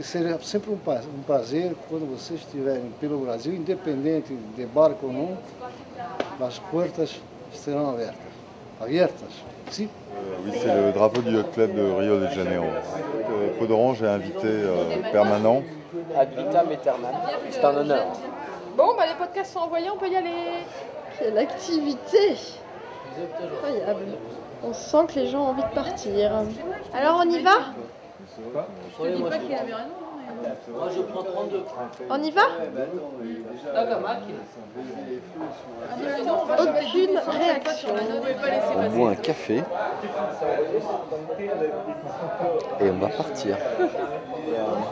que será sempre um um prazer quando vocês estiverem pelo Brasil, independente de barco ou não, as portas estarão abertas. Abertas, sim? Euh, oui, c'est le drapeau du yacht club de Rio de Janeiro. Peau d'Orange est invité euh, permanent. Ad vitam aeternam. C'est un honneur. Bon, bah les podcasts sont envoyés, on peut y aller. Quelle activité Incroyable. On sent que les gens ont envie de partir. Alors on y va? Moi je prends 32. On y va Aucune réaction. On boit un café et on va partir.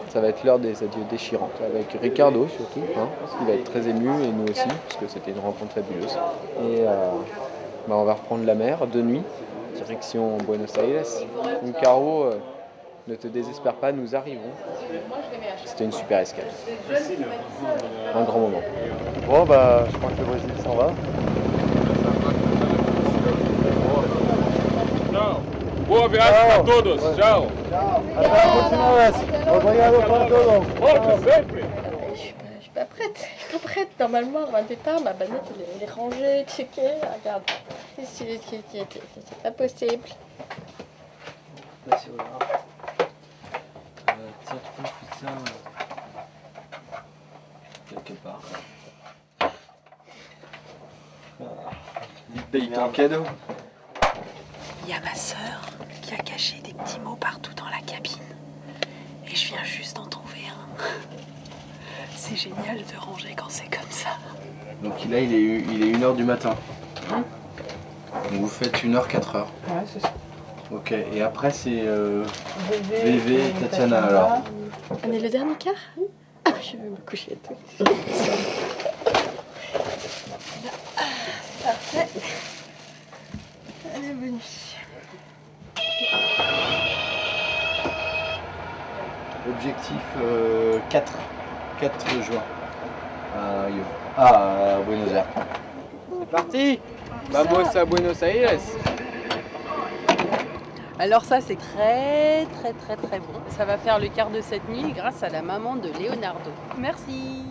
Ça va être l'heure des adieux déchirants avec Ricardo surtout, hein, il va être très ému et nous aussi parce que c'était une rencontre fabuleuse. Et euh, bah, on va reprendre la mer de nuit, direction Buenos Aires. Donc Caro, euh, ne te désespère pas, nous arrivons. C'était une super escale. Un grand moment. Bon, bah, je crois que le Brésil s'en va. Boa viagem para todos. Tchau. Hasta la próxima vez. Obrigado para todo. Volte sempre. Je suis pas, je suis pas prête. Je suis pas prête. Normalement, avant le départ, ma banette elle est, rangée, checkée. Regarde. C'est pas possible. Tiens, tu peux foutre ça quelque part. Paye ton cadeau. Il y a ma sœur qui a caché des petits mots partout dans la cabine. Et je viens juste d'en trouver un. C'est génial de ranger quand c'est comme ça. Donc là, il est, il est 1h du matin. Donc vous faites 1h, 4h. Ouais, c'est ça. Ok, et après c'est euh, VV, Tatiana alors. On est le dernier quart Ah, je vais me coucher tout. Ah, c'est parfait. Allez, bonne nuit. Objectif euh, 4. 4 juin. À, Rio. ah, à Buenos Aires. C'est parti Vamos a Buenos Aires Alors ça c'est très très très très bon. Ça va faire le quart de cette nuit grâce à la maman de Leonardo. Merci